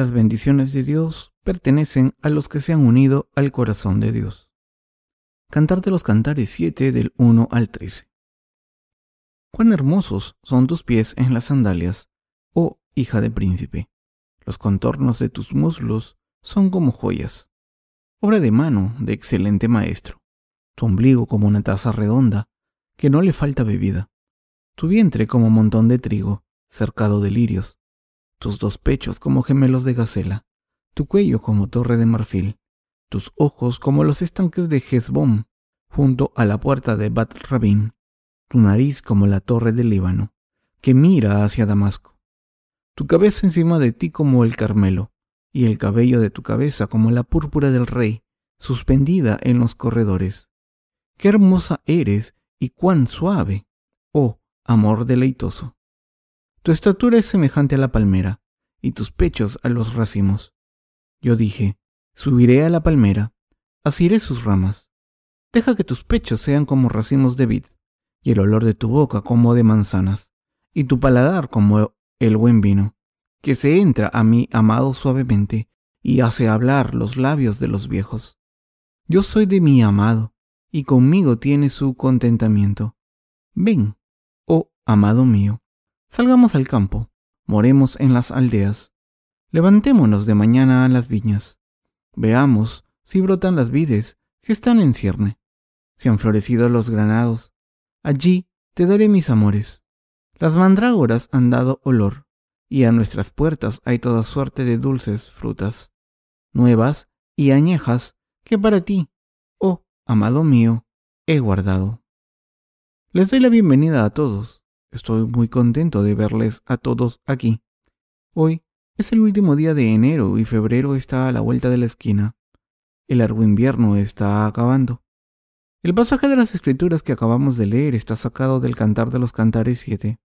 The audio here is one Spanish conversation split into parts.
Las bendiciones de Dios pertenecen a los que se han unido al corazón de Dios. Cantar de los Cantares 7 del 1 al 13. Cuán hermosos son tus pies en las sandalias, oh hija de príncipe. Los contornos de tus muslos son como joyas, obra de mano de excelente maestro. Tu ombligo como una taza redonda, que no le falta bebida. Tu vientre como montón de trigo, cercado de lirios tus dos pechos como gemelos de gacela, tu cuello como torre de marfil, tus ojos como los estanques de Hezbón, junto a la puerta de Bat Rabin, tu nariz como la torre del Líbano, que mira hacia Damasco, tu cabeza encima de ti como el Carmelo, y el cabello de tu cabeza como la púrpura del rey, suspendida en los corredores. Qué hermosa eres y cuán suave, oh amor deleitoso. Tu estatura es semejante a la palmera, y tus pechos a los racimos. Yo dije, subiré a la palmera, asiré sus ramas. Deja que tus pechos sean como racimos de vid, y el olor de tu boca como de manzanas, y tu paladar como el buen vino, que se entra a mí amado suavemente, y hace hablar los labios de los viejos. Yo soy de mi amado, y conmigo tiene su contentamiento. Ven, oh amado mío, Salgamos al campo, moremos en las aldeas, levantémonos de mañana a las viñas, veamos si brotan las vides, si están en cierne, si han florecido los granados. Allí te daré mis amores. Las mandrágoras han dado olor, y a nuestras puertas hay toda suerte de dulces frutas, nuevas y añejas, que para ti, oh amado mío, he guardado. Les doy la bienvenida a todos Estoy muy contento de verles a todos aquí. Hoy es el último día de enero y febrero está a la vuelta de la esquina. El largo invierno está acabando. El pasaje de las escrituras que acabamos de leer está sacado del Cantar de los Cantares 7.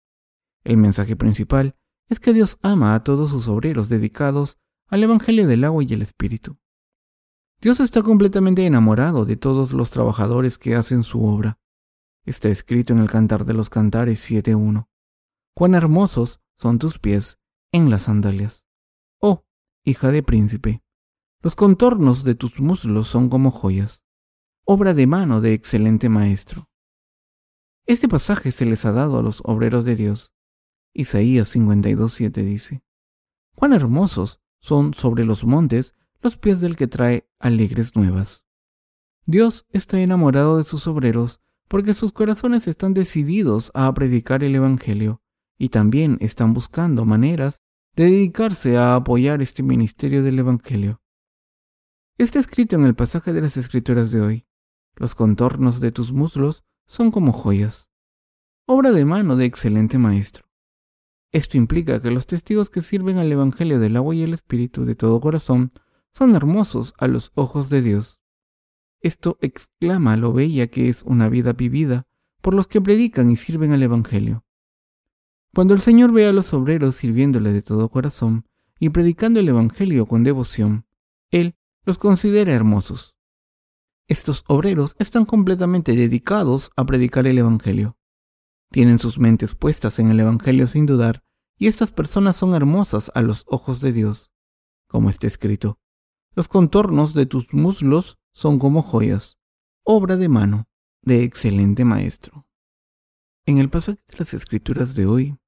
El mensaje principal es que Dios ama a todos sus obreros dedicados al Evangelio del agua y el Espíritu. Dios está completamente enamorado de todos los trabajadores que hacen su obra. Está escrito en el Cantar de los Cantares 7.1. Cuán hermosos son tus pies en las sandalias. Oh, hija de príncipe, los contornos de tus muslos son como joyas, obra de mano de excelente maestro. Este pasaje se les ha dado a los obreros de Dios. Isaías 52.7 dice, Cuán hermosos son sobre los montes los pies del que trae alegres nuevas. Dios está enamorado de sus obreros porque sus corazones están decididos a predicar el Evangelio y también están buscando maneras de dedicarse a apoyar este ministerio del Evangelio. Está escrito en el pasaje de las Escrituras de hoy, los contornos de tus muslos son como joyas, obra de mano de excelente maestro. Esto implica que los testigos que sirven al Evangelio del agua y el Espíritu de todo corazón son hermosos a los ojos de Dios. Esto exclama lo bella que es una vida vivida por los que predican y sirven al Evangelio. Cuando el Señor ve a los obreros sirviéndole de todo corazón y predicando el Evangelio con devoción, Él los considera hermosos. Estos obreros están completamente dedicados a predicar el Evangelio. Tienen sus mentes puestas en el Evangelio sin dudar, y estas personas son hermosas a los ojos de Dios, como está escrito. Los contornos de tus muslos son como joyas, obra de mano de excelente maestro. En el pasaje de las escrituras de hoy,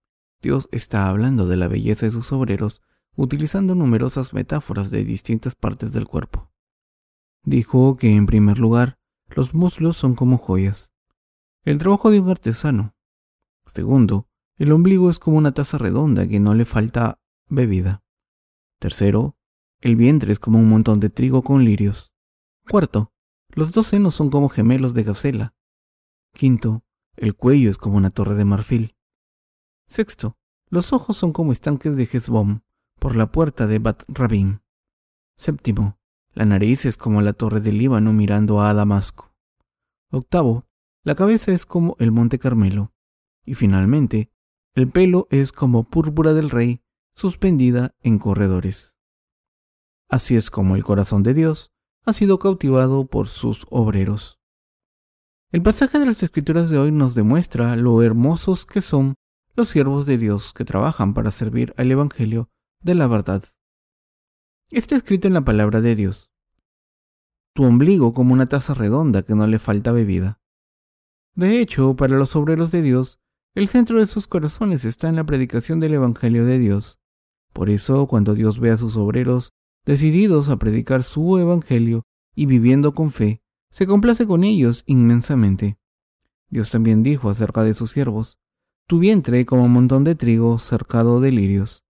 Dios está hablando de la belleza de sus obreros utilizando numerosas metáforas de distintas partes del cuerpo. Dijo que, en primer lugar, los muslos son como joyas, el trabajo de un artesano. Segundo, el ombligo es como una taza redonda que no le falta bebida. Tercero, el vientre es como un montón de trigo con lirios. Cuarto, los dos senos son como gemelos de gacela. Quinto, el cuello es como una torre de marfil. Sexto, los ojos son como estanques de Hezbón por la puerta de Bat Rabim. Séptimo, la nariz es como la torre del Líbano mirando a Damasco. Octavo, la cabeza es como el monte Carmelo. Y finalmente, el pelo es como púrpura del rey suspendida en corredores. Así es como el corazón de Dios ha sido cautivado por sus obreros. El pasaje de las escrituras de hoy nos demuestra lo hermosos que son los siervos de Dios que trabajan para servir al Evangelio de la verdad. Está escrito en la palabra de Dios. Tu ombligo como una taza redonda que no le falta bebida. De hecho, para los obreros de Dios, el centro de sus corazones está en la predicación del Evangelio de Dios. Por eso, cuando Dios ve a sus obreros decididos a predicar su Evangelio y viviendo con fe, se complace con ellos inmensamente. Dios también dijo acerca de sus siervos, tu vientre como un montón de trigo cercado de lirios.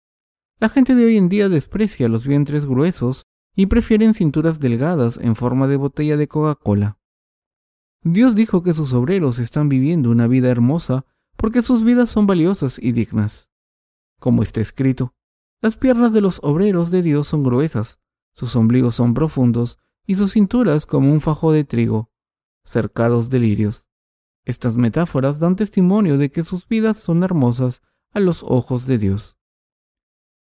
La gente de hoy en día desprecia los vientres gruesos y prefieren cinturas delgadas en forma de botella de Coca-Cola. Dios dijo que sus obreros están viviendo una vida hermosa porque sus vidas son valiosas y dignas. Como está escrito, las piernas de los obreros de Dios son gruesas, sus ombligos son profundos y sus cinturas como un fajo de trigo, cercados de lirios. Estas metáforas dan testimonio de que sus vidas son hermosas a los ojos de Dios.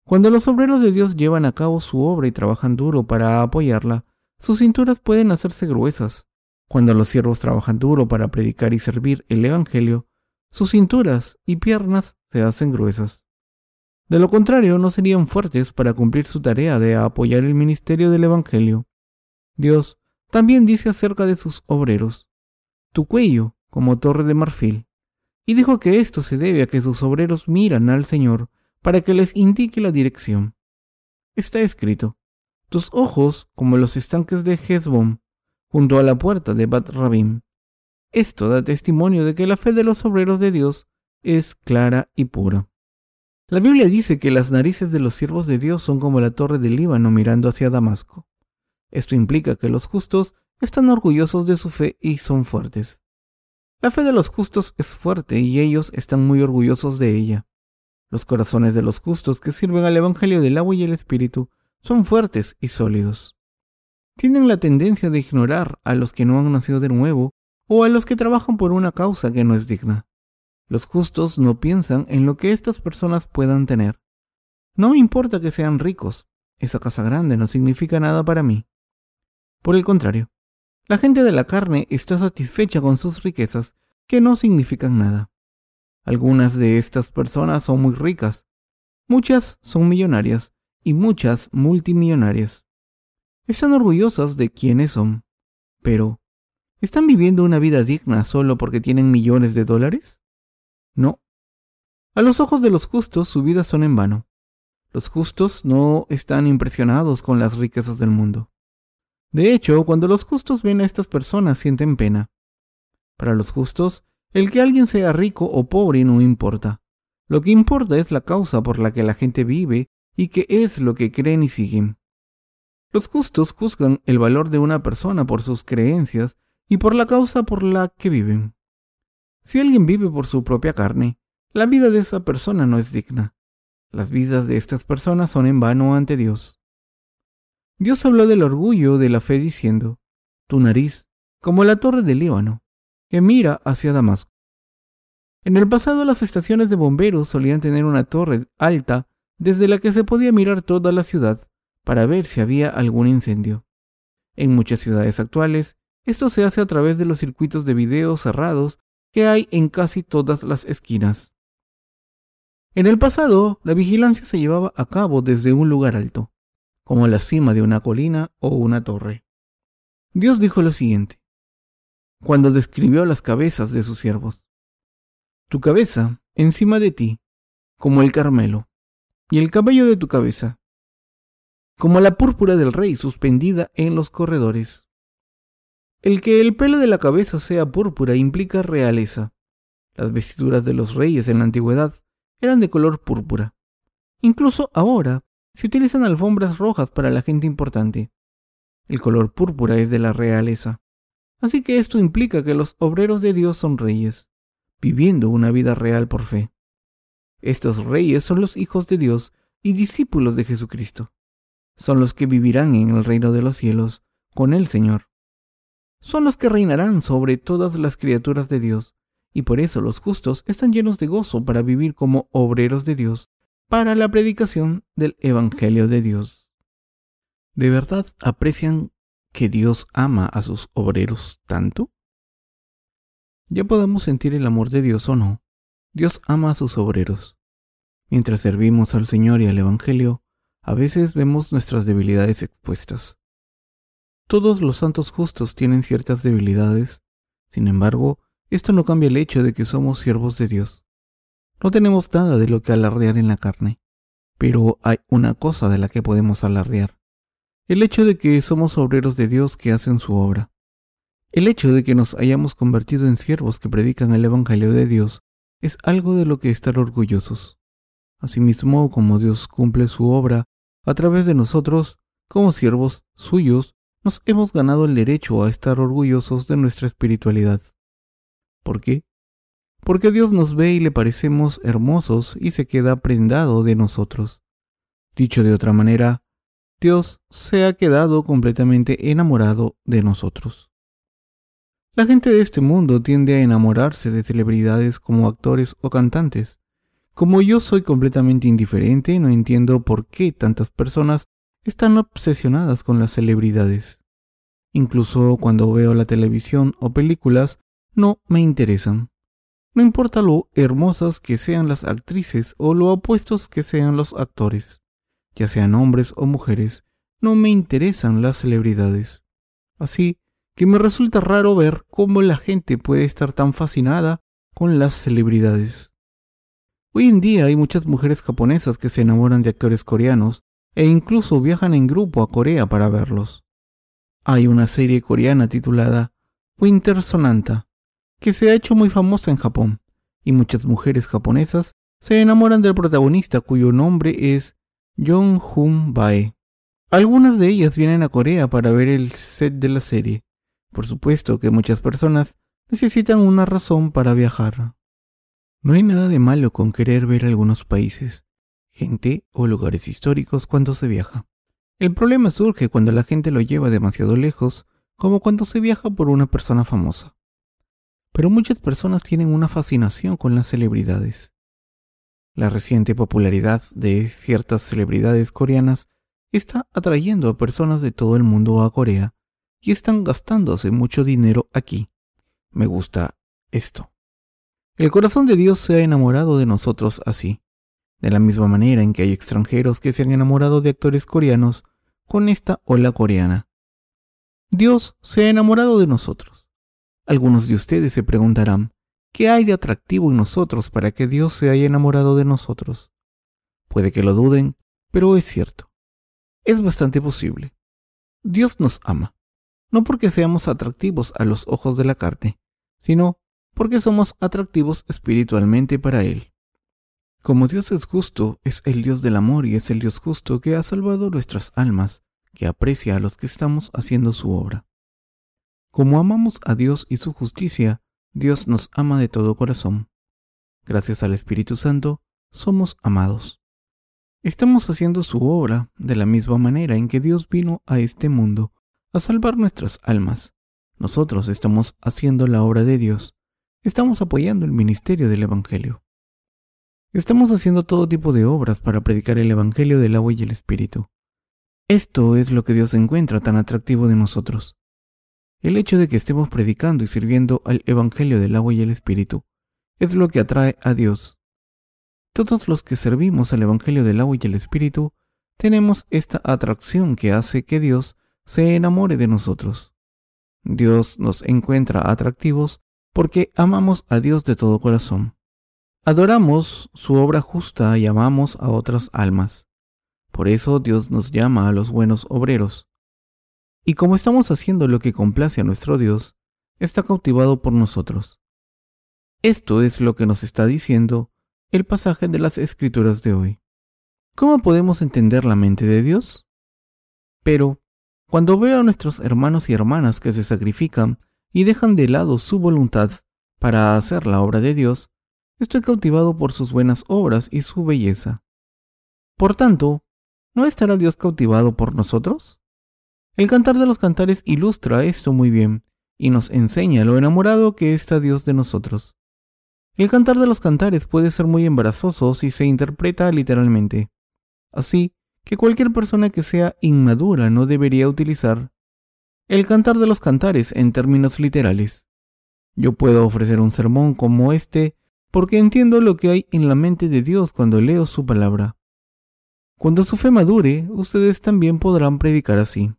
Cuando los obreros de Dios llevan a cabo su obra y trabajan duro para apoyarla, sus cinturas pueden hacerse gruesas, cuando los siervos trabajan duro para predicar y servir el Evangelio, sus cinturas y piernas se hacen gruesas. De lo contrario, no serían fuertes para cumplir su tarea de apoyar el ministerio del Evangelio. Dios también dice acerca de sus obreros, tu cuello como torre de marfil, y dijo que esto se debe a que sus obreros miran al Señor para que les indique la dirección. Está escrito, tus ojos como los estanques de Hezbon, junto a la puerta de Bat Rabim. Esto da testimonio de que la fe de los obreros de Dios es clara y pura. La Biblia dice que las narices de los siervos de Dios son como la torre del Líbano mirando hacia Damasco. Esto implica que los justos están orgullosos de su fe y son fuertes. La fe de los justos es fuerte y ellos están muy orgullosos de ella. Los corazones de los justos que sirven al Evangelio del agua y el Espíritu son fuertes y sólidos tienen la tendencia de ignorar a los que no han nacido de nuevo o a los que trabajan por una causa que no es digna. Los justos no piensan en lo que estas personas puedan tener. No me importa que sean ricos, esa casa grande no significa nada para mí. Por el contrario, la gente de la carne está satisfecha con sus riquezas que no significan nada. Algunas de estas personas son muy ricas, muchas son millonarias y muchas multimillonarias. Están orgullosas de quiénes son. Pero, ¿están viviendo una vida digna solo porque tienen millones de dólares? No. A los ojos de los justos su vida son en vano. Los justos no están impresionados con las riquezas del mundo. De hecho, cuando los justos ven a estas personas sienten pena. Para los justos, el que alguien sea rico o pobre no importa. Lo que importa es la causa por la que la gente vive y qué es lo que creen y siguen. Los justos juzgan el valor de una persona por sus creencias y por la causa por la que viven. Si alguien vive por su propia carne, la vida de esa persona no es digna. Las vidas de estas personas son en vano ante Dios. Dios habló del orgullo de la fe diciendo, tu nariz, como la torre del Líbano, que mira hacia Damasco. En el pasado las estaciones de bomberos solían tener una torre alta desde la que se podía mirar toda la ciudad para ver si había algún incendio. En muchas ciudades actuales, esto se hace a través de los circuitos de video cerrados que hay en casi todas las esquinas. En el pasado, la vigilancia se llevaba a cabo desde un lugar alto, como la cima de una colina o una torre. Dios dijo lo siguiente, cuando describió las cabezas de sus siervos. Tu cabeza encima de ti, como el Carmelo, y el cabello de tu cabeza, como la púrpura del rey suspendida en los corredores. El que el pelo de la cabeza sea púrpura implica realeza. Las vestiduras de los reyes en la antigüedad eran de color púrpura. Incluso ahora se utilizan alfombras rojas para la gente importante. El color púrpura es de la realeza. Así que esto implica que los obreros de Dios son reyes, viviendo una vida real por fe. Estos reyes son los hijos de Dios y discípulos de Jesucristo son los que vivirán en el reino de los cielos con el Señor. Son los que reinarán sobre todas las criaturas de Dios, y por eso los justos están llenos de gozo para vivir como obreros de Dios para la predicación del Evangelio de Dios. ¿De verdad aprecian que Dios ama a sus obreros tanto? Ya podemos sentir el amor de Dios o no, Dios ama a sus obreros. Mientras servimos al Señor y al Evangelio, a veces vemos nuestras debilidades expuestas. Todos los santos justos tienen ciertas debilidades, sin embargo, esto no cambia el hecho de que somos siervos de Dios. No tenemos nada de lo que alardear en la carne, pero hay una cosa de la que podemos alardear. El hecho de que somos obreros de Dios que hacen su obra. El hecho de que nos hayamos convertido en siervos que predican el Evangelio de Dios es algo de lo que estar orgullosos. Asimismo, como Dios cumple su obra a través de nosotros, como siervos suyos, nos hemos ganado el derecho a estar orgullosos de nuestra espiritualidad. ¿Por qué? Porque Dios nos ve y le parecemos hermosos y se queda prendado de nosotros. Dicho de otra manera, Dios se ha quedado completamente enamorado de nosotros. La gente de este mundo tiende a enamorarse de celebridades como actores o cantantes. Como yo soy completamente indiferente, no entiendo por qué tantas personas están obsesionadas con las celebridades. Incluso cuando veo la televisión o películas, no me interesan. No importa lo hermosas que sean las actrices o lo apuestos que sean los actores, ya sean hombres o mujeres, no me interesan las celebridades. Así que me resulta raro ver cómo la gente puede estar tan fascinada con las celebridades. Hoy en día hay muchas mujeres japonesas que se enamoran de actores coreanos e incluso viajan en grupo a Corea para verlos. Hay una serie coreana titulada Winter Sonata, que se ha hecho muy famosa en Japón, y muchas mujeres japonesas se enamoran del protagonista cuyo nombre es Jong Hoon Bae. Algunas de ellas vienen a Corea para ver el set de la serie, por supuesto que muchas personas necesitan una razón para viajar. No hay nada de malo con querer ver algunos países, gente o lugares históricos cuando se viaja. El problema surge cuando la gente lo lleva demasiado lejos, como cuando se viaja por una persona famosa. Pero muchas personas tienen una fascinación con las celebridades. La reciente popularidad de ciertas celebridades coreanas está atrayendo a personas de todo el mundo a Corea y están gastándose mucho dinero aquí. Me gusta esto. El corazón de Dios se ha enamorado de nosotros así, de la misma manera en que hay extranjeros que se han enamorado de actores coreanos con esta ola coreana. Dios se ha enamorado de nosotros. Algunos de ustedes se preguntarán, ¿qué hay de atractivo en nosotros para que Dios se haya enamorado de nosotros? Puede que lo duden, pero es cierto. Es bastante posible. Dios nos ama no porque seamos atractivos a los ojos de la carne, sino porque somos atractivos espiritualmente para Él. Como Dios es justo, es el Dios del amor y es el Dios justo que ha salvado nuestras almas, que aprecia a los que estamos haciendo su obra. Como amamos a Dios y su justicia, Dios nos ama de todo corazón. Gracias al Espíritu Santo, somos amados. Estamos haciendo su obra de la misma manera en que Dios vino a este mundo a salvar nuestras almas. Nosotros estamos haciendo la obra de Dios. Estamos apoyando el ministerio del Evangelio. Estamos haciendo todo tipo de obras para predicar el Evangelio del agua y el Espíritu. Esto es lo que Dios encuentra tan atractivo de nosotros. El hecho de que estemos predicando y sirviendo al Evangelio del agua y el Espíritu es lo que atrae a Dios. Todos los que servimos al Evangelio del agua y el Espíritu tenemos esta atracción que hace que Dios se enamore de nosotros. Dios nos encuentra atractivos porque amamos a Dios de todo corazón. Adoramos su obra justa y amamos a otras almas. Por eso Dios nos llama a los buenos obreros. Y como estamos haciendo lo que complace a nuestro Dios, está cautivado por nosotros. Esto es lo que nos está diciendo el pasaje de las Escrituras de hoy. ¿Cómo podemos entender la mente de Dios? Pero, cuando veo a nuestros hermanos y hermanas que se sacrifican y dejan de lado su voluntad para hacer la obra de Dios, estoy cautivado por sus buenas obras y su belleza. Por tanto, ¿no estará Dios cautivado por nosotros? El cantar de los cantares ilustra esto muy bien y nos enseña lo enamorado que está Dios de nosotros. El cantar de los cantares puede ser muy embarazoso si se interpreta literalmente. Así, que cualquier persona que sea inmadura no debería utilizar el cantar de los cantares en términos literales. Yo puedo ofrecer un sermón como este porque entiendo lo que hay en la mente de Dios cuando leo su palabra. Cuando su fe madure, ustedes también podrán predicar así.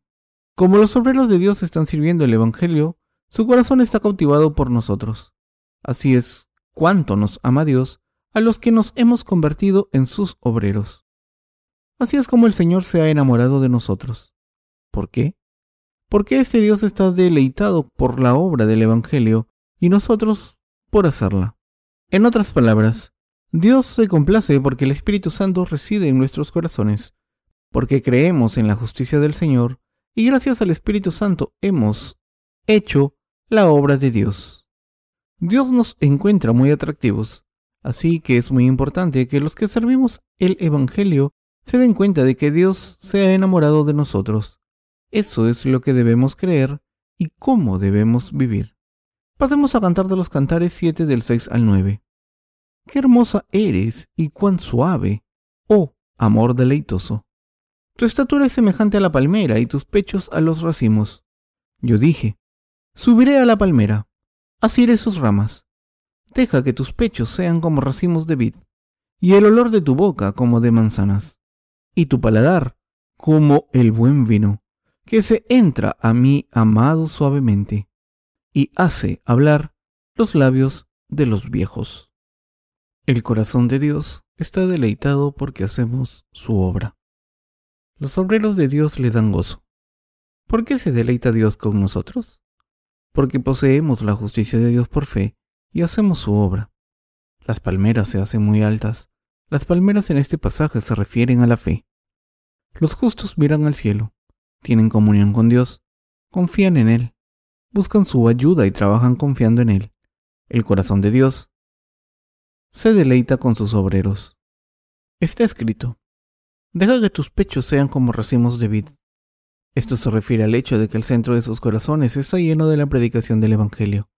Como los obreros de Dios están sirviendo el Evangelio, su corazón está cautivado por nosotros. Así es cuánto nos ama Dios a los que nos hemos convertido en sus obreros. Así es como el Señor se ha enamorado de nosotros. ¿Por qué? Porque este Dios está deleitado por la obra del Evangelio y nosotros por hacerla. En otras palabras, Dios se complace porque el Espíritu Santo reside en nuestros corazones, porque creemos en la justicia del Señor y gracias al Espíritu Santo hemos hecho la obra de Dios. Dios nos encuentra muy atractivos, así que es muy importante que los que servimos el Evangelio se den cuenta de que Dios se ha enamorado de nosotros. Eso es lo que debemos creer y cómo debemos vivir. Pasemos a cantar de los cantares 7 del 6 al 9. Qué hermosa eres y cuán suave, oh amor deleitoso. Tu estatura es semejante a la palmera y tus pechos a los racimos. Yo dije, subiré a la palmera, asiré sus ramas. Deja que tus pechos sean como racimos de vid, y el olor de tu boca como de manzanas, y tu paladar como el buen vino, que se entra a mí amado suavemente, y hace hablar los labios de los viejos. El corazón de Dios está deleitado porque hacemos su obra. Los obreros de Dios le dan gozo. ¿Por qué se deleita Dios con nosotros? Porque poseemos la justicia de Dios por fe y hacemos su obra. Las palmeras se hacen muy altas. Las palmeras en este pasaje se refieren a la fe. Los justos miran al cielo, tienen comunión con Dios, confían en Él, buscan su ayuda y trabajan confiando en Él. El corazón de Dios se deleita con sus obreros. Está escrito, deja que tus pechos sean como racimos de vid. Esto se refiere al hecho de que el centro de sus corazones está lleno de la predicación del Evangelio.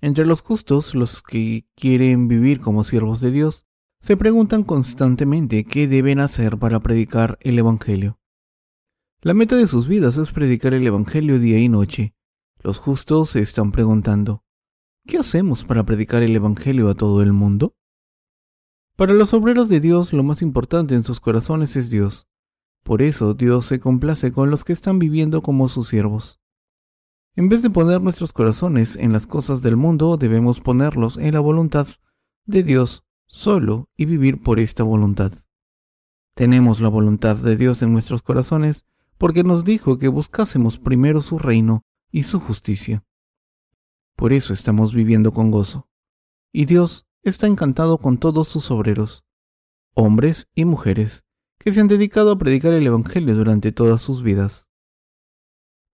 Entre los justos, los que quieren vivir como siervos de Dios, se preguntan constantemente qué deben hacer para predicar el Evangelio. La meta de sus vidas es predicar el Evangelio día y noche. Los justos se están preguntando, ¿Qué hacemos para predicar el Evangelio a todo el mundo? Para los obreros de Dios lo más importante en sus corazones es Dios. Por eso Dios se complace con los que están viviendo como sus siervos. En vez de poner nuestros corazones en las cosas del mundo, debemos ponerlos en la voluntad de Dios solo y vivir por esta voluntad. Tenemos la voluntad de Dios en nuestros corazones porque nos dijo que buscásemos primero su reino y su justicia. Por eso estamos viviendo con gozo. Y Dios está encantado con todos sus obreros, hombres y mujeres, que se han dedicado a predicar el Evangelio durante todas sus vidas.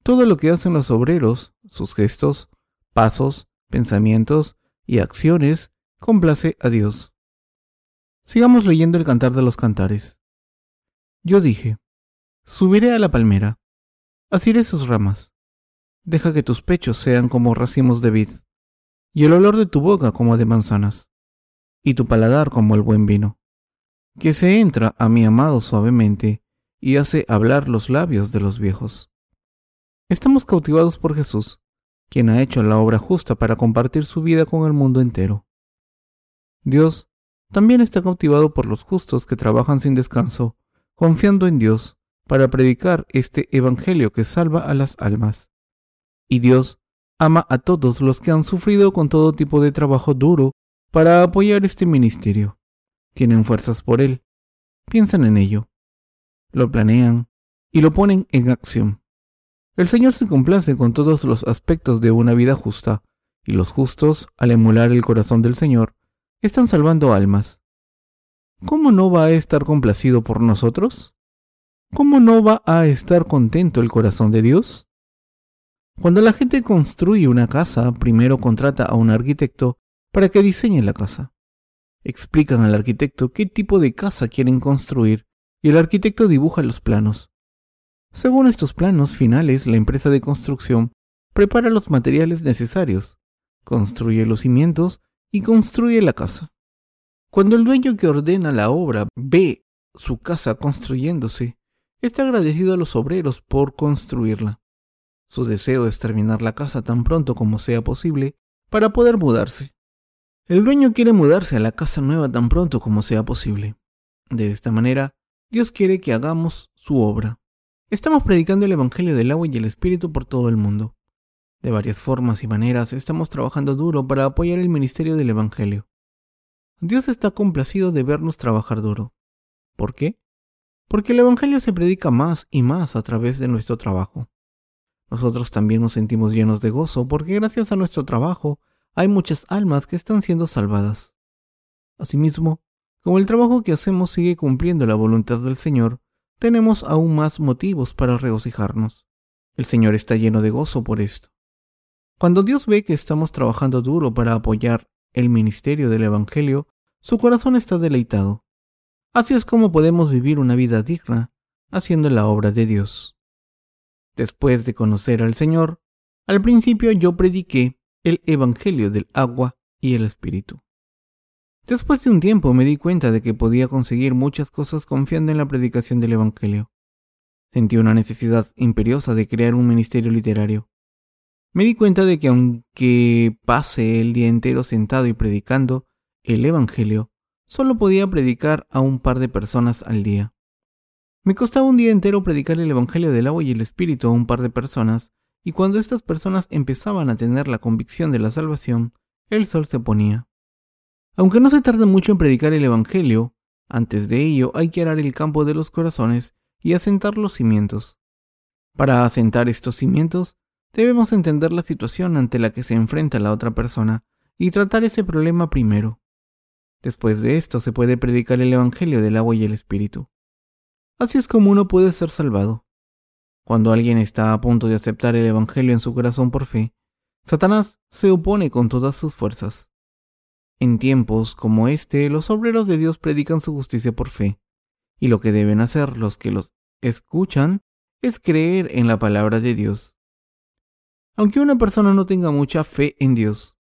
Todo lo que hacen los obreros, sus gestos, pasos, pensamientos y acciones, complace a Dios. Sigamos leyendo el cantar de los cantares. Yo dije, subiré a la palmera, asiré sus ramas, Deja que tus pechos sean como racimos de vid, y el olor de tu boca como de manzanas, y tu paladar como el buen vino, que se entra a mi amado suavemente y hace hablar los labios de los viejos. Estamos cautivados por Jesús, quien ha hecho la obra justa para compartir su vida con el mundo entero. Dios también está cautivado por los justos que trabajan sin descanso, confiando en Dios para predicar este Evangelio que salva a las almas. Y Dios ama a todos los que han sufrido con todo tipo de trabajo duro para apoyar este ministerio. Tienen fuerzas por él, piensan en ello, lo planean y lo ponen en acción. El Señor se complace con todos los aspectos de una vida justa, y los justos, al emular el corazón del Señor, están salvando almas. ¿Cómo no va a estar complacido por nosotros? ¿Cómo no va a estar contento el corazón de Dios? Cuando la gente construye una casa, primero contrata a un arquitecto para que diseñe la casa. Explican al arquitecto qué tipo de casa quieren construir y el arquitecto dibuja los planos. Según estos planos finales, la empresa de construcción prepara los materiales necesarios, construye los cimientos y construye la casa. Cuando el dueño que ordena la obra ve su casa construyéndose, está agradecido a los obreros por construirla. Su deseo es terminar la casa tan pronto como sea posible para poder mudarse. El dueño quiere mudarse a la casa nueva tan pronto como sea posible. De esta manera, Dios quiere que hagamos su obra. Estamos predicando el Evangelio del agua y el Espíritu por todo el mundo. De varias formas y maneras estamos trabajando duro para apoyar el ministerio del Evangelio. Dios está complacido de vernos trabajar duro. ¿Por qué? Porque el Evangelio se predica más y más a través de nuestro trabajo. Nosotros también nos sentimos llenos de gozo porque gracias a nuestro trabajo hay muchas almas que están siendo salvadas. Asimismo, como el trabajo que hacemos sigue cumpliendo la voluntad del Señor, tenemos aún más motivos para regocijarnos. El Señor está lleno de gozo por esto. Cuando Dios ve que estamos trabajando duro para apoyar el ministerio del Evangelio, su corazón está deleitado. Así es como podemos vivir una vida digna, haciendo la obra de Dios. Después de conocer al Señor, al principio yo prediqué el Evangelio del agua y el Espíritu. Después de un tiempo me di cuenta de que podía conseguir muchas cosas confiando en la predicación del Evangelio. Sentí una necesidad imperiosa de crear un ministerio literario. Me di cuenta de que aunque pase el día entero sentado y predicando el Evangelio, solo podía predicar a un par de personas al día. Me costaba un día entero predicar el Evangelio del agua y el Espíritu a un par de personas, y cuando estas personas empezaban a tener la convicción de la salvación, el sol se ponía. Aunque no se tarda mucho en predicar el Evangelio, antes de ello hay que arar el campo de los corazones y asentar los cimientos. Para asentar estos cimientos, debemos entender la situación ante la que se enfrenta la otra persona y tratar ese problema primero. Después de esto se puede predicar el Evangelio del agua y el Espíritu. Así es como uno puede ser salvado. Cuando alguien está a punto de aceptar el Evangelio en su corazón por fe, Satanás se opone con todas sus fuerzas. En tiempos como este, los obreros de Dios predican su justicia por fe, y lo que deben hacer los que los escuchan es creer en la palabra de Dios. Aunque una persona no tenga mucha fe en Dios,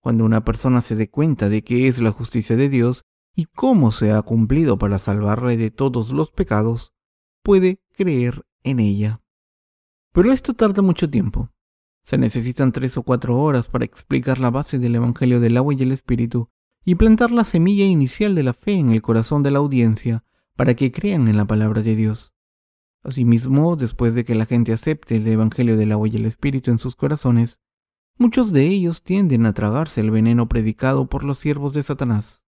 cuando una persona se dé cuenta de qué es la justicia de Dios y cómo se ha cumplido para salvarle de todos los pecados, puede creer en ella. Pero esto tarda mucho tiempo. Se necesitan tres o cuatro horas para explicar la base del Evangelio del agua y el Espíritu y plantar la semilla inicial de la fe en el corazón de la audiencia para que crean en la palabra de Dios. Asimismo, después de que la gente acepte el Evangelio del agua y el Espíritu en sus corazones, muchos de ellos tienden a tragarse el veneno predicado por los siervos de Satanás.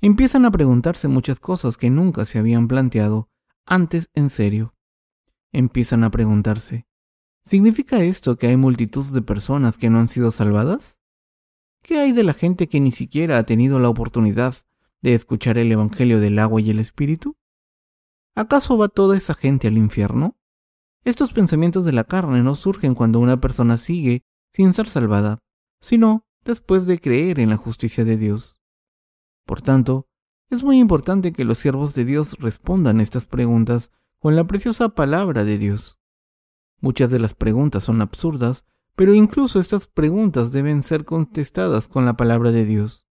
Empiezan a preguntarse muchas cosas que nunca se habían planteado antes en serio. Empiezan a preguntarse, ¿Significa esto que hay multitud de personas que no han sido salvadas? ¿Qué hay de la gente que ni siquiera ha tenido la oportunidad de escuchar el Evangelio del agua y el Espíritu? ¿Acaso va toda esa gente al infierno? Estos pensamientos de la carne no surgen cuando una persona sigue sin ser salvada, sino después de creer en la justicia de Dios. Por tanto, es muy importante que los siervos de Dios respondan estas preguntas con la preciosa palabra de Dios. Muchas de las preguntas son absurdas, pero incluso estas preguntas deben ser contestadas con la palabra de Dios.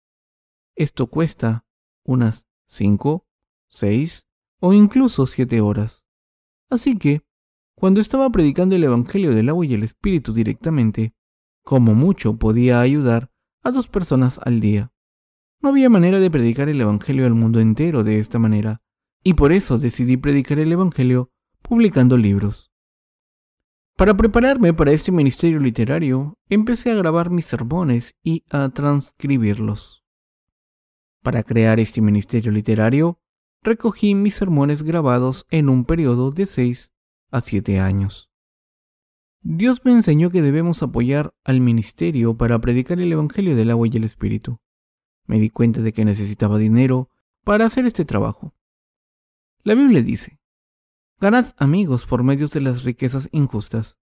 Esto cuesta unas cinco, seis o incluso siete horas. Así que, cuando estaba predicando el Evangelio del agua y el Espíritu directamente, como mucho podía ayudar a dos personas al día. No había manera de predicar el Evangelio al mundo entero de esta manera, y por eso decidí predicar el Evangelio publicando libros. Para prepararme para este ministerio literario, empecé a grabar mis sermones y a transcribirlos. Para crear este ministerio literario, recogí mis sermones grabados en un periodo de 6 a 7 años. Dios me enseñó que debemos apoyar al ministerio para predicar el Evangelio del agua y el Espíritu. Me di cuenta de que necesitaba dinero para hacer este trabajo. La Biblia dice, Ganad amigos por medio de las riquezas injustas.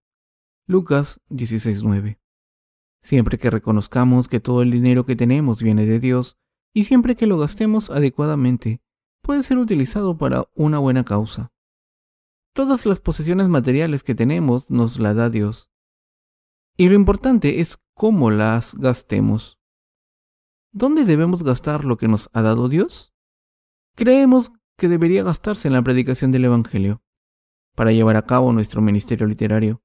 Lucas 16:9. Siempre que reconozcamos que todo el dinero que tenemos viene de Dios y siempre que lo gastemos adecuadamente, puede ser utilizado para una buena causa. Todas las posesiones materiales que tenemos nos las da Dios. Y lo importante es cómo las gastemos. ¿Dónde debemos gastar lo que nos ha dado Dios? Creemos que debería gastarse en la predicación del Evangelio. Para llevar a cabo nuestro ministerio literario,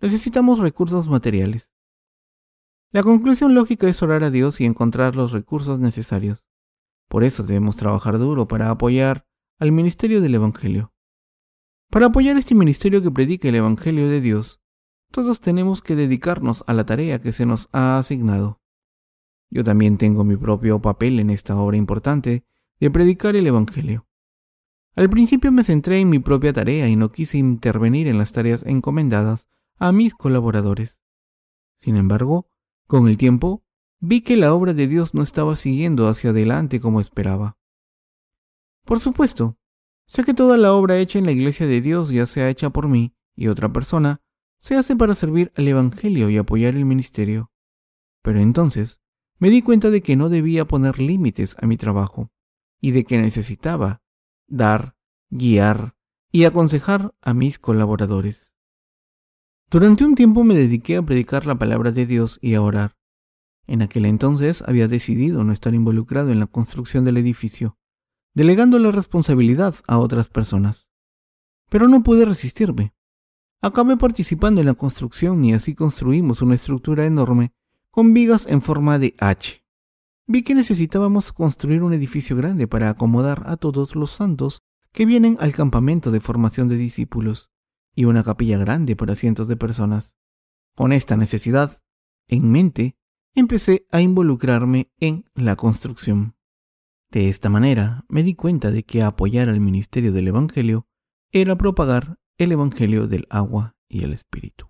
necesitamos recursos materiales. La conclusión lógica es orar a Dios y encontrar los recursos necesarios. Por eso debemos trabajar duro para apoyar al ministerio del Evangelio. Para apoyar este ministerio que predica el Evangelio de Dios, todos tenemos que dedicarnos a la tarea que se nos ha asignado. Yo también tengo mi propio papel en esta obra importante de predicar el Evangelio. Al principio me centré en mi propia tarea y no quise intervenir en las tareas encomendadas a mis colaboradores. Sin embargo, con el tiempo, vi que la obra de Dios no estaba siguiendo hacia adelante como esperaba. Por supuesto, sé que toda la obra hecha en la iglesia de Dios, ya sea hecha por mí y otra persona, se hace para servir al Evangelio y apoyar el ministerio. Pero entonces me di cuenta de que no debía poner límites a mi trabajo y de que necesitaba dar, guiar y aconsejar a mis colaboradores. Durante un tiempo me dediqué a predicar la palabra de Dios y a orar. En aquel entonces había decidido no estar involucrado en la construcción del edificio, delegando la responsabilidad a otras personas. Pero no pude resistirme. Acabé participando en la construcción y así construimos una estructura enorme con vigas en forma de H. Vi que necesitábamos construir un edificio grande para acomodar a todos los santos que vienen al campamento de formación de discípulos y una capilla grande para cientos de personas. Con esta necesidad en mente, empecé a involucrarme en la construcción. De esta manera me di cuenta de que apoyar al ministerio del Evangelio era propagar el Evangelio del agua y el Espíritu.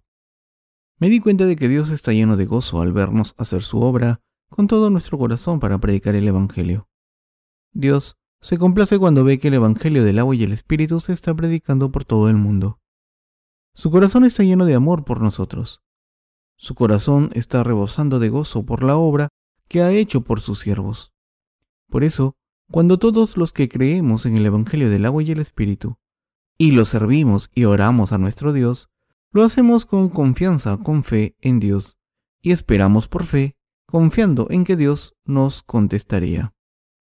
Me di cuenta de que Dios está lleno de gozo al vernos hacer su obra con todo nuestro corazón para predicar el Evangelio. Dios se complace cuando ve que el Evangelio del agua y el Espíritu se está predicando por todo el mundo. Su corazón está lleno de amor por nosotros. Su corazón está rebosando de gozo por la obra que ha hecho por sus siervos. Por eso, cuando todos los que creemos en el Evangelio del agua y el Espíritu y lo servimos y oramos a nuestro Dios, lo hacemos con confianza, con fe en Dios, y esperamos por fe, confiando en que Dios nos contestaría.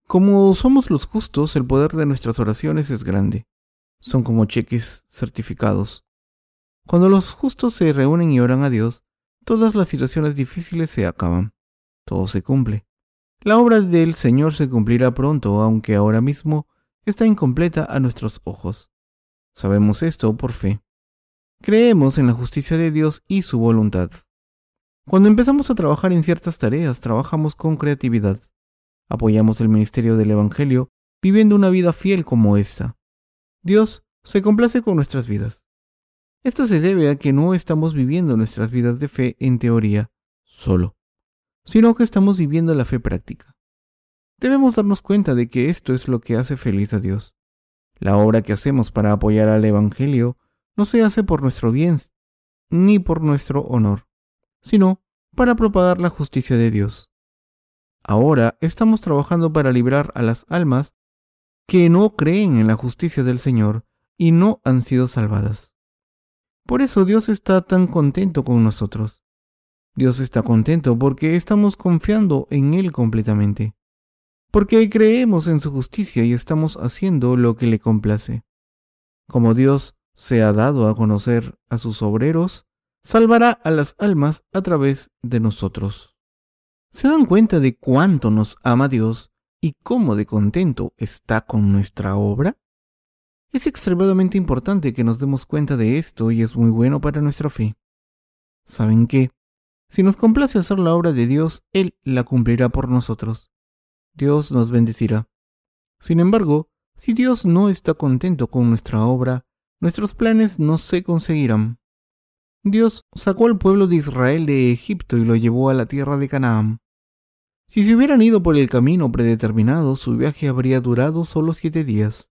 Como somos los justos, el poder de nuestras oraciones es grande. Son como cheques certificados. Cuando los justos se reúnen y oran a Dios, todas las situaciones difíciles se acaban. Todo se cumple. La obra del Señor se cumplirá pronto, aunque ahora mismo está incompleta a nuestros ojos. Sabemos esto por fe. Creemos en la justicia de Dios y su voluntad. Cuando empezamos a trabajar en ciertas tareas, trabajamos con creatividad. Apoyamos el ministerio del Evangelio viviendo una vida fiel como esta. Dios se complace con nuestras vidas. Esto se debe a que no estamos viviendo nuestras vidas de fe en teoría solo, sino que estamos viviendo la fe práctica. Debemos darnos cuenta de que esto es lo que hace feliz a Dios. La obra que hacemos para apoyar al Evangelio no se hace por nuestro bien ni por nuestro honor, sino para propagar la justicia de Dios. Ahora estamos trabajando para librar a las almas que no creen en la justicia del Señor y no han sido salvadas. Por eso Dios está tan contento con nosotros. Dios está contento porque estamos confiando en Él completamente porque creemos en su justicia y estamos haciendo lo que le complace. Como Dios se ha dado a conocer a sus obreros, salvará a las almas a través de nosotros. ¿Se dan cuenta de cuánto nos ama Dios y cómo de contento está con nuestra obra? Es extremadamente importante que nos demos cuenta de esto y es muy bueno para nuestra fe. ¿Saben qué? Si nos complace hacer la obra de Dios, Él la cumplirá por nosotros. Dios nos bendecirá. Sin embargo, si Dios no está contento con nuestra obra, nuestros planes no se conseguirán. Dios sacó al pueblo de Israel de Egipto y lo llevó a la tierra de Canaán. Si se hubieran ido por el camino predeterminado, su viaje habría durado solo siete días.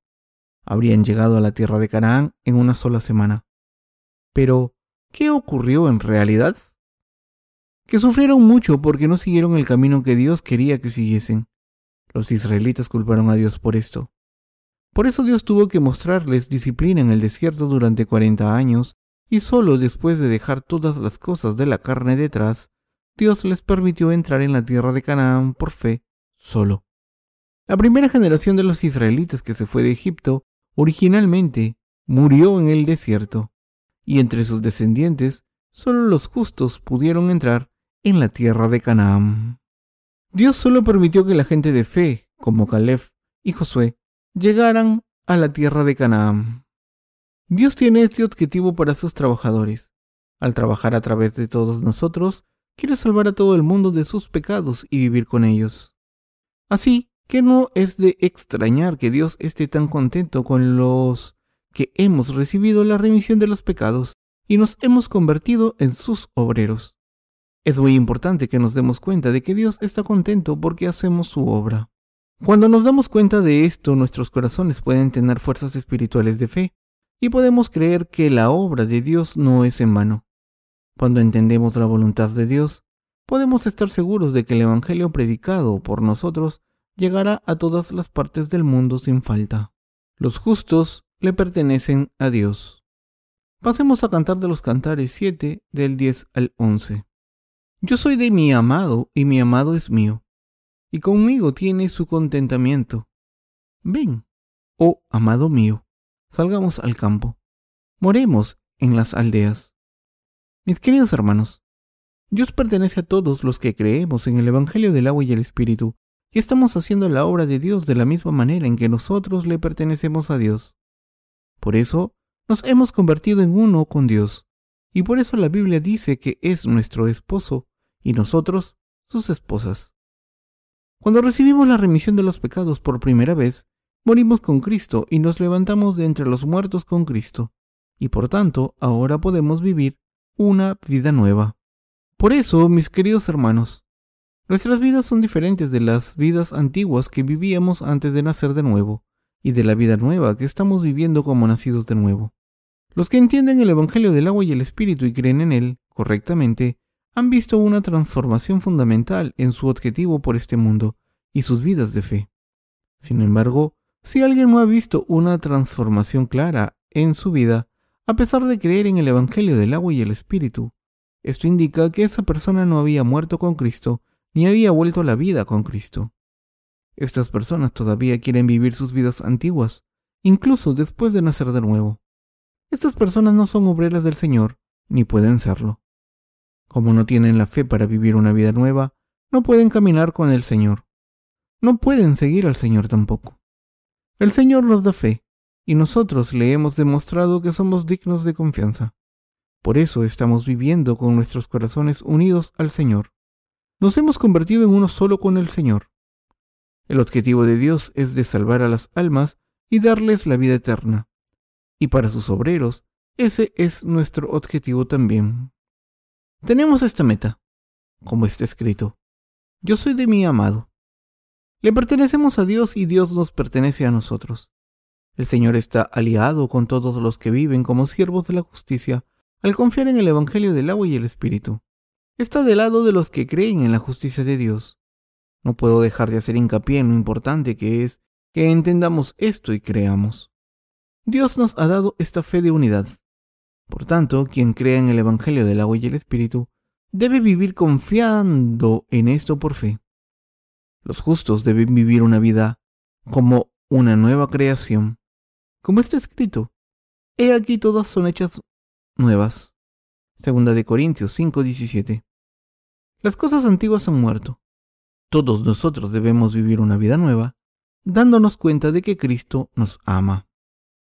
Habrían llegado a la tierra de Canaán en una sola semana. Pero, ¿qué ocurrió en realidad? Que sufrieron mucho porque no siguieron el camino que Dios quería que siguiesen. Los israelitas culparon a Dios por esto. Por eso Dios tuvo que mostrarles disciplina en el desierto durante cuarenta años, y solo después de dejar todas las cosas de la carne detrás, Dios les permitió entrar en la tierra de Canaán por fe solo. La primera generación de los israelitas que se fue de Egipto originalmente murió en el desierto, y entre sus descendientes solo los justos pudieron entrar en la tierra de Canaán. Dios solo permitió que la gente de fe, como Caleb y Josué, llegaran a la tierra de Canaán. Dios tiene este objetivo para sus trabajadores. Al trabajar a través de todos nosotros, quiere salvar a todo el mundo de sus pecados y vivir con ellos. Así que no es de extrañar que Dios esté tan contento con los que hemos recibido la remisión de los pecados y nos hemos convertido en sus obreros. Es muy importante que nos demos cuenta de que Dios está contento porque hacemos su obra. Cuando nos damos cuenta de esto, nuestros corazones pueden tener fuerzas espirituales de fe y podemos creer que la obra de Dios no es en vano. Cuando entendemos la voluntad de Dios, podemos estar seguros de que el Evangelio predicado por nosotros llegará a todas las partes del mundo sin falta. Los justos le pertenecen a Dios. Pasemos a cantar de los cantares 7 del 10 al 11. Yo soy de mi amado y mi amado es mío, y conmigo tiene su contentamiento. Ven, oh amado mío, salgamos al campo, moremos en las aldeas. Mis queridos hermanos, Dios pertenece a todos los que creemos en el Evangelio del agua y el Espíritu, y estamos haciendo la obra de Dios de la misma manera en que nosotros le pertenecemos a Dios. Por eso, nos hemos convertido en uno con Dios, y por eso la Biblia dice que es nuestro esposo y nosotros sus esposas. Cuando recibimos la remisión de los pecados por primera vez, morimos con Cristo y nos levantamos de entre los muertos con Cristo, y por tanto ahora podemos vivir una vida nueva. Por eso, mis queridos hermanos, nuestras vidas son diferentes de las vidas antiguas que vivíamos antes de nacer de nuevo, y de la vida nueva que estamos viviendo como nacidos de nuevo. Los que entienden el Evangelio del agua y el Espíritu y creen en él correctamente, han visto una transformación fundamental en su objetivo por este mundo y sus vidas de fe. Sin embargo, si alguien no ha visto una transformación clara en su vida, a pesar de creer en el Evangelio del agua y el Espíritu, esto indica que esa persona no había muerto con Cristo ni había vuelto a la vida con Cristo. Estas personas todavía quieren vivir sus vidas antiguas, incluso después de nacer de nuevo. Estas personas no son obreras del Señor, ni pueden serlo. Como no tienen la fe para vivir una vida nueva, no pueden caminar con el Señor. No pueden seguir al Señor tampoco. El Señor nos da fe, y nosotros le hemos demostrado que somos dignos de confianza. Por eso estamos viviendo con nuestros corazones unidos al Señor. Nos hemos convertido en uno solo con el Señor. El objetivo de Dios es de salvar a las almas y darles la vida eterna. Y para sus obreros, ese es nuestro objetivo también. Tenemos esta meta, como está escrito. Yo soy de mi amado. Le pertenecemos a Dios y Dios nos pertenece a nosotros. El Señor está aliado con todos los que viven como siervos de la justicia al confiar en el Evangelio del agua y el Espíritu. Está del lado de los que creen en la justicia de Dios. No puedo dejar de hacer hincapié en lo importante que es que entendamos esto y creamos. Dios nos ha dado esta fe de unidad. Por tanto, quien crea en el Evangelio del agua y el Espíritu debe vivir confiando en esto por fe. Los justos deben vivir una vida como una nueva creación. Como está escrito, he aquí todas son hechas nuevas. Segunda de Corintios 5:17. Las cosas antiguas han muerto. Todos nosotros debemos vivir una vida nueva, dándonos cuenta de que Cristo nos ama.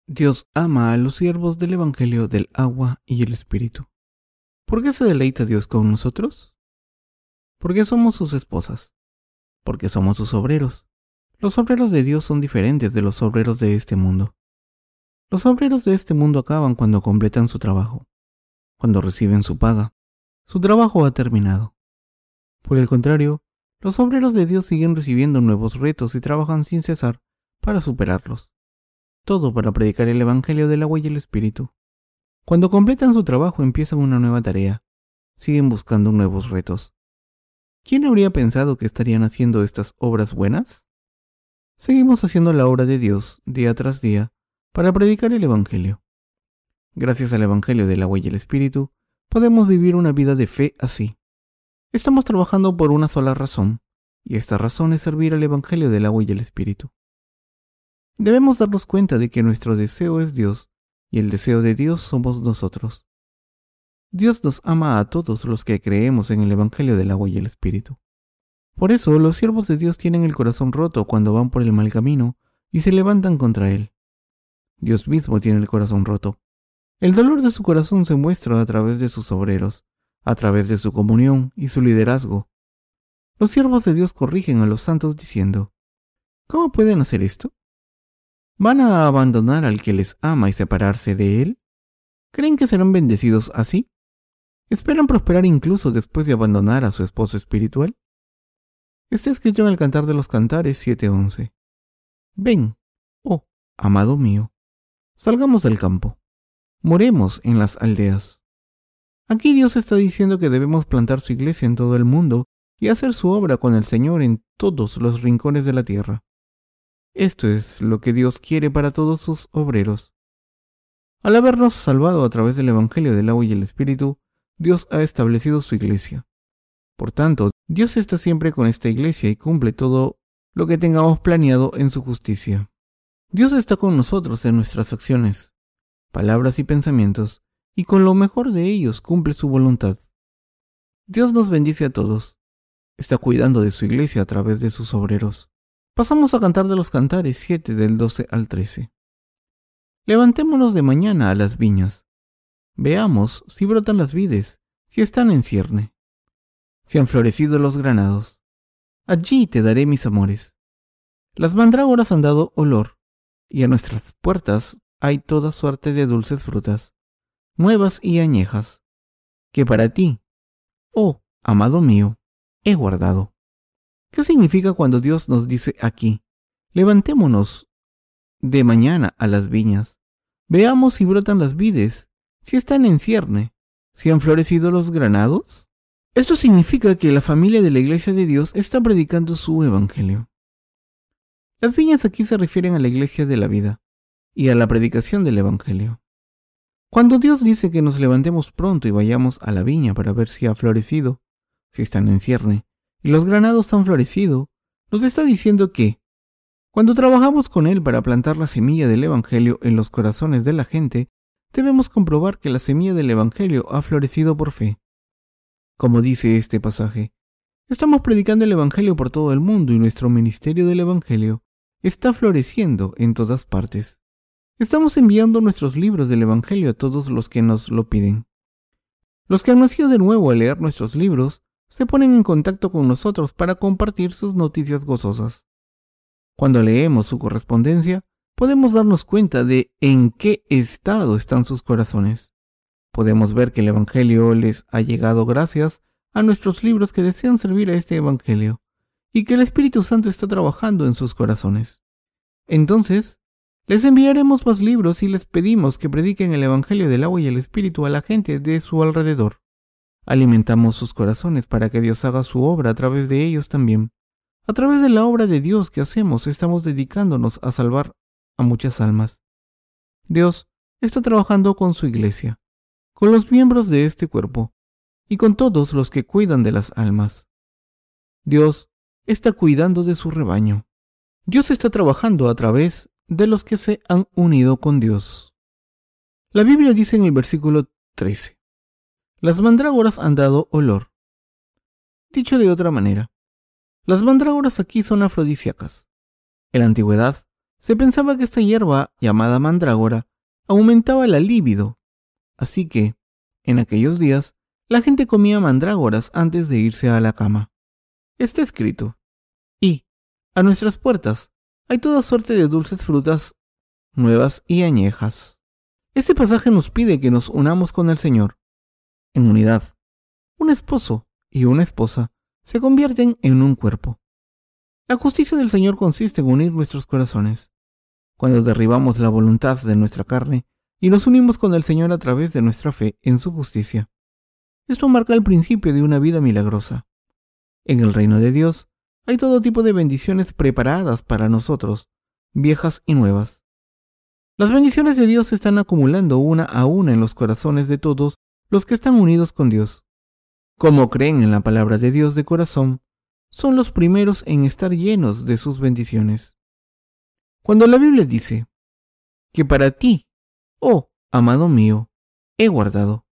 Dios ama a los siervos del Evangelio del agua y el Espíritu. ¿Por qué se deleita Dios con nosotros? Porque somos sus esposas. Porque somos sus obreros. Los obreros de Dios son diferentes de los obreros de este mundo. Los obreros de este mundo acaban cuando completan su trabajo, cuando reciben su paga. Su trabajo ha terminado. Por el contrario, los obreros de Dios siguen recibiendo nuevos retos y trabajan sin cesar para superarlos todo para predicar el Evangelio del agua y el Espíritu. Cuando completan su trabajo empiezan una nueva tarea, siguen buscando nuevos retos. ¿Quién habría pensado que estarían haciendo estas obras buenas? Seguimos haciendo la obra de Dios día tras día para predicar el Evangelio. Gracias al Evangelio del agua y el Espíritu, podemos vivir una vida de fe así. Estamos trabajando por una sola razón, y esta razón es servir al Evangelio del agua y el Espíritu. Debemos darnos cuenta de que nuestro deseo es Dios y el deseo de Dios somos nosotros. Dios nos ama a todos los que creemos en el Evangelio del agua y el Espíritu. Por eso los siervos de Dios tienen el corazón roto cuando van por el mal camino y se levantan contra Él. Dios mismo tiene el corazón roto. El dolor de su corazón se muestra a través de sus obreros, a través de su comunión y su liderazgo. Los siervos de Dios corrigen a los santos diciendo, ¿Cómo pueden hacer esto? ¿Van a abandonar al que les ama y separarse de él? ¿Creen que serán bendecidos así? ¿Esperan prosperar incluso después de abandonar a su esposo espiritual? Está escrito en el Cantar de los Cantares 7:11. Ven, oh, amado mío, salgamos del campo, moremos en las aldeas. Aquí Dios está diciendo que debemos plantar su iglesia en todo el mundo y hacer su obra con el Señor en todos los rincones de la tierra. Esto es lo que Dios quiere para todos sus obreros. Al habernos salvado a través del Evangelio del agua y el Espíritu, Dios ha establecido su iglesia. Por tanto, Dios está siempre con esta iglesia y cumple todo lo que tengamos planeado en su justicia. Dios está con nosotros en nuestras acciones, palabras y pensamientos, y con lo mejor de ellos cumple su voluntad. Dios nos bendice a todos. Está cuidando de su iglesia a través de sus obreros. Pasamos a cantar de los cantares 7 del 12 al 13. Levantémonos de mañana a las viñas. Veamos si brotan las vides, si están en cierne, si han florecido los granados. Allí te daré mis amores. Las mandrágoras han dado olor, y a nuestras puertas hay toda suerte de dulces frutas, nuevas y añejas, que para ti, oh amado mío, he guardado. ¿Qué significa cuando Dios nos dice aquí, levantémonos de mañana a las viñas, veamos si brotan las vides, si están en cierne, si han florecido los granados? Esto significa que la familia de la Iglesia de Dios está predicando su Evangelio. Las viñas aquí se refieren a la Iglesia de la vida y a la predicación del Evangelio. Cuando Dios dice que nos levantemos pronto y vayamos a la viña para ver si ha florecido, si están en cierne, y los granados han florecido, nos está diciendo que, cuando trabajamos con Él para plantar la semilla del Evangelio en los corazones de la gente, debemos comprobar que la semilla del Evangelio ha florecido por fe. Como dice este pasaje, estamos predicando el Evangelio por todo el mundo y nuestro ministerio del Evangelio está floreciendo en todas partes. Estamos enviando nuestros libros del Evangelio a todos los que nos lo piden. Los que han nacido de nuevo al leer nuestros libros se ponen en contacto con nosotros para compartir sus noticias gozosas. Cuando leemos su correspondencia, podemos darnos cuenta de en qué estado están sus corazones. Podemos ver que el Evangelio les ha llegado gracias a nuestros libros que desean servir a este Evangelio, y que el Espíritu Santo está trabajando en sus corazones. Entonces, les enviaremos más libros y les pedimos que prediquen el Evangelio del agua y el Espíritu a la gente de su alrededor. Alimentamos sus corazones para que Dios haga su obra a través de ellos también. A través de la obra de Dios que hacemos estamos dedicándonos a salvar a muchas almas. Dios está trabajando con su iglesia, con los miembros de este cuerpo y con todos los que cuidan de las almas. Dios está cuidando de su rebaño. Dios está trabajando a través de los que se han unido con Dios. La Biblia dice en el versículo 13, las mandrágoras han dado olor. Dicho de otra manera, las mandrágoras aquí son afrodisíacas. En la antigüedad, se pensaba que esta hierba, llamada mandrágora, aumentaba la libido, así que, en aquellos días, la gente comía mandrágoras antes de irse a la cama. Está escrito, y, a nuestras puertas, hay toda suerte de dulces frutas nuevas y añejas. Este pasaje nos pide que nos unamos con el Señor, en unidad. Un esposo y una esposa se convierten en un cuerpo. La justicia del Señor consiste en unir nuestros corazones. Cuando derribamos la voluntad de nuestra carne y nos unimos con el Señor a través de nuestra fe en su justicia. Esto marca el principio de una vida milagrosa. En el reino de Dios hay todo tipo de bendiciones preparadas para nosotros, viejas y nuevas. Las bendiciones de Dios se están acumulando una a una en los corazones de todos los que están unidos con Dios. Como creen en la palabra de Dios de corazón, son los primeros en estar llenos de sus bendiciones. Cuando la Biblia dice que para ti, oh amado mío, he guardado,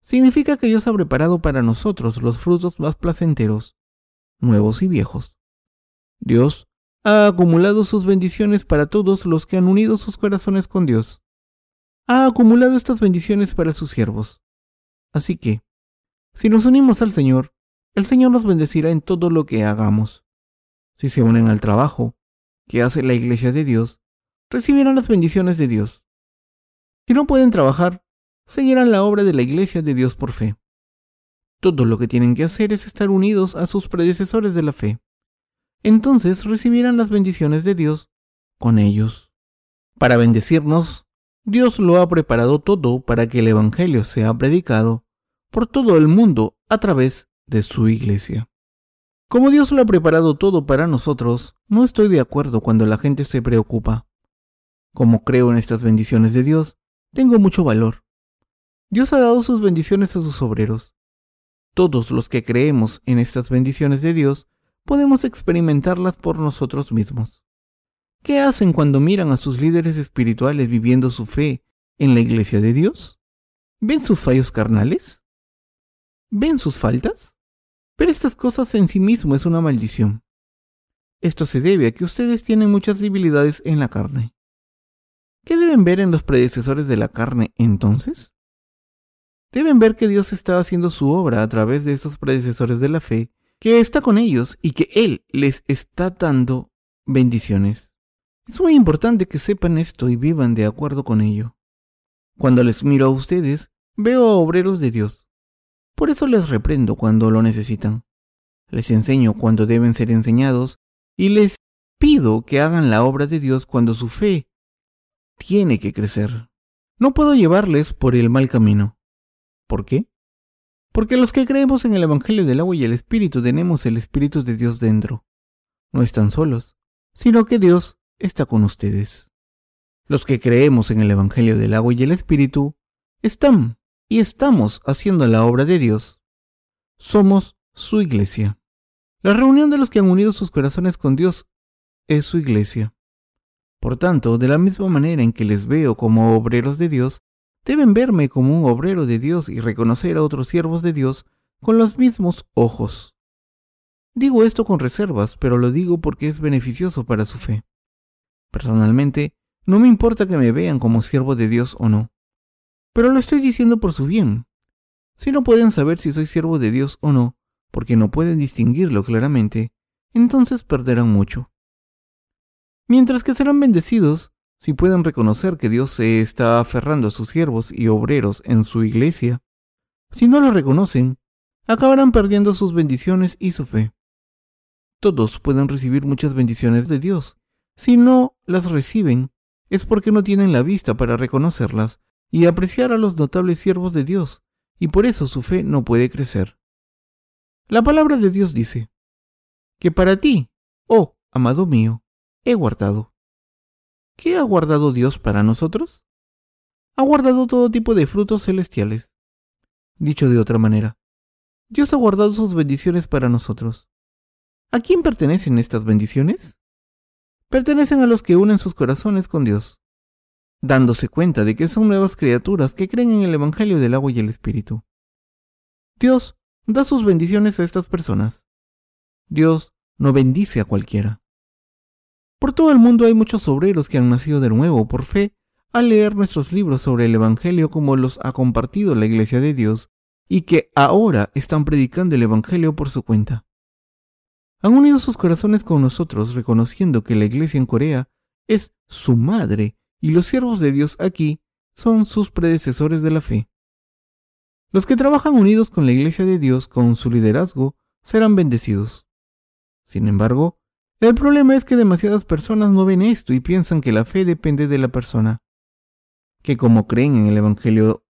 significa que Dios ha preparado para nosotros los frutos más placenteros, nuevos y viejos. Dios ha acumulado sus bendiciones para todos los que han unido sus corazones con Dios. Ha acumulado estas bendiciones para sus siervos. Así que, si nos unimos al Señor, el Señor nos bendecirá en todo lo que hagamos. Si se unen al trabajo que hace la iglesia de Dios, recibirán las bendiciones de Dios. Si no pueden trabajar, seguirán la obra de la iglesia de Dios por fe. Todo lo que tienen que hacer es estar unidos a sus predecesores de la fe. Entonces recibirán las bendiciones de Dios con ellos. Para bendecirnos, Dios lo ha preparado todo para que el Evangelio sea predicado por todo el mundo a través de su iglesia. Como Dios lo ha preparado todo para nosotros, no estoy de acuerdo cuando la gente se preocupa. Como creo en estas bendiciones de Dios, tengo mucho valor. Dios ha dado sus bendiciones a sus obreros. Todos los que creemos en estas bendiciones de Dios podemos experimentarlas por nosotros mismos. ¿Qué hacen cuando miran a sus líderes espirituales viviendo su fe en la iglesia de Dios? ¿Ven sus fallos carnales? ¿Ven sus faltas? Pero estas cosas en sí mismo es una maldición. Esto se debe a que ustedes tienen muchas debilidades en la carne. ¿Qué deben ver en los predecesores de la carne entonces? Deben ver que Dios está haciendo su obra a través de estos predecesores de la fe, que está con ellos y que Él les está dando bendiciones. Es muy importante que sepan esto y vivan de acuerdo con ello. Cuando les miro a ustedes, veo a obreros de Dios, por eso les reprendo cuando lo necesitan. Les enseño cuando deben ser enseñados y les pido que hagan la obra de Dios cuando su fe tiene que crecer. No puedo llevarles por el mal camino. ¿Por qué? Porque los que creemos en el Evangelio del agua y el Espíritu tenemos el Espíritu de Dios dentro. No están solos, sino que Dios está con ustedes. Los que creemos en el Evangelio del agua y el Espíritu están y estamos haciendo la obra de Dios. Somos su iglesia. La reunión de los que han unido sus corazones con Dios es su iglesia. Por tanto, de la misma manera en que les veo como obreros de Dios, deben verme como un obrero de Dios y reconocer a otros siervos de Dios con los mismos ojos. Digo esto con reservas, pero lo digo porque es beneficioso para su fe. Personalmente, no me importa que me vean como siervo de Dios o no pero lo estoy diciendo por su bien. Si no pueden saber si soy siervo de Dios o no, porque no pueden distinguirlo claramente, entonces perderán mucho. Mientras que serán bendecidos si pueden reconocer que Dios se está aferrando a sus siervos y obreros en su iglesia. Si no lo reconocen, acabarán perdiendo sus bendiciones y su fe. Todos pueden recibir muchas bendiciones de Dios. Si no las reciben, es porque no tienen la vista para reconocerlas y apreciar a los notables siervos de Dios, y por eso su fe no puede crecer. La palabra de Dios dice, que para ti, oh amado mío, he guardado. ¿Qué ha guardado Dios para nosotros? Ha guardado todo tipo de frutos celestiales. Dicho de otra manera, Dios ha guardado sus bendiciones para nosotros. ¿A quién pertenecen estas bendiciones? Pertenecen a los que unen sus corazones con Dios dándose cuenta de que son nuevas criaturas que creen en el Evangelio del agua y el Espíritu. Dios da sus bendiciones a estas personas. Dios no bendice a cualquiera. Por todo el mundo hay muchos obreros que han nacido de nuevo por fe al leer nuestros libros sobre el Evangelio como los ha compartido la Iglesia de Dios y que ahora están predicando el Evangelio por su cuenta. Han unido sus corazones con nosotros reconociendo que la Iglesia en Corea es su madre y los siervos de Dios aquí son sus predecesores de la fe. Los que trabajan unidos con la Iglesia de Dios con su liderazgo serán bendecidos. Sin embargo, el problema es que demasiadas personas no ven esto y piensan que la fe depende de la persona, que como creen en el Evangelio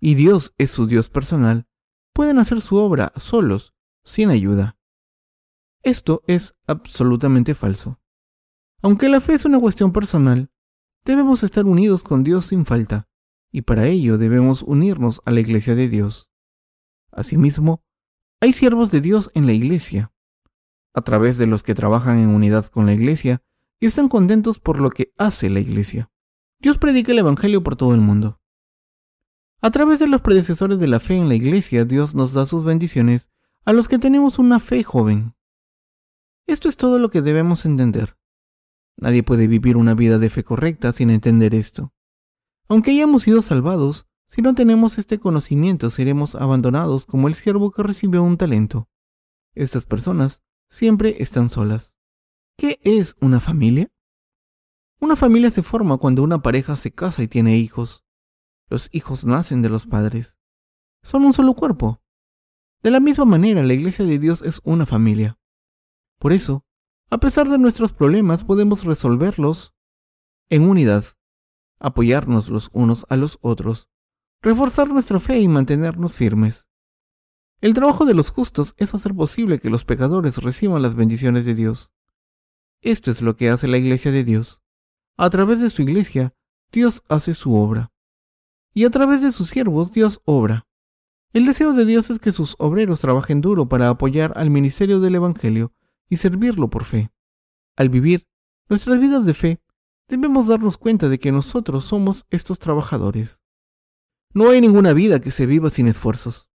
y Dios es su Dios personal, pueden hacer su obra solos, sin ayuda. Esto es absolutamente falso. Aunque la fe es una cuestión personal, Debemos estar unidos con Dios sin falta, y para ello debemos unirnos a la iglesia de Dios. Asimismo, hay siervos de Dios en la iglesia, a través de los que trabajan en unidad con la iglesia y están contentos por lo que hace la iglesia. Dios predica el Evangelio por todo el mundo. A través de los predecesores de la fe en la iglesia, Dios nos da sus bendiciones a los que tenemos una fe joven. Esto es todo lo que debemos entender. Nadie puede vivir una vida de fe correcta sin entender esto. Aunque hayamos sido salvados, si no tenemos este conocimiento seremos abandonados como el siervo que recibió un talento. Estas personas siempre están solas. ¿Qué es una familia? Una familia se forma cuando una pareja se casa y tiene hijos. Los hijos nacen de los padres. Son un solo cuerpo. De la misma manera, la iglesia de Dios es una familia. Por eso, a pesar de nuestros problemas, podemos resolverlos en unidad, apoyarnos los unos a los otros, reforzar nuestra fe y mantenernos firmes. El trabajo de los justos es hacer posible que los pecadores reciban las bendiciones de Dios. Esto es lo que hace la iglesia de Dios. A través de su iglesia, Dios hace su obra. Y a través de sus siervos, Dios obra. El deseo de Dios es que sus obreros trabajen duro para apoyar al ministerio del Evangelio y servirlo por fe. Al vivir nuestras vidas de fe, debemos darnos cuenta de que nosotros somos estos trabajadores. No hay ninguna vida que se viva sin esfuerzos.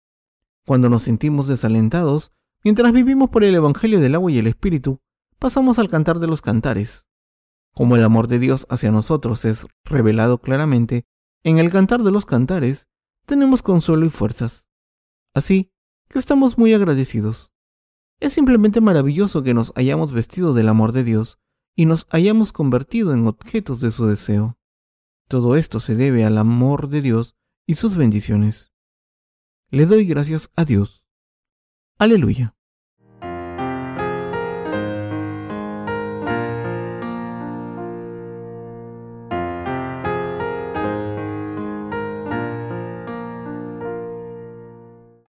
Cuando nos sentimos desalentados, mientras vivimos por el Evangelio del agua y el Espíritu, pasamos al cantar de los cantares. Como el amor de Dios hacia nosotros es revelado claramente, en el cantar de los cantares tenemos consuelo y fuerzas. Así que estamos muy agradecidos. Es simplemente maravilloso que nos hayamos vestido del amor de Dios y nos hayamos convertido en objetos de su deseo. Todo esto se debe al amor de Dios y sus bendiciones. Le doy gracias a Dios. Aleluya.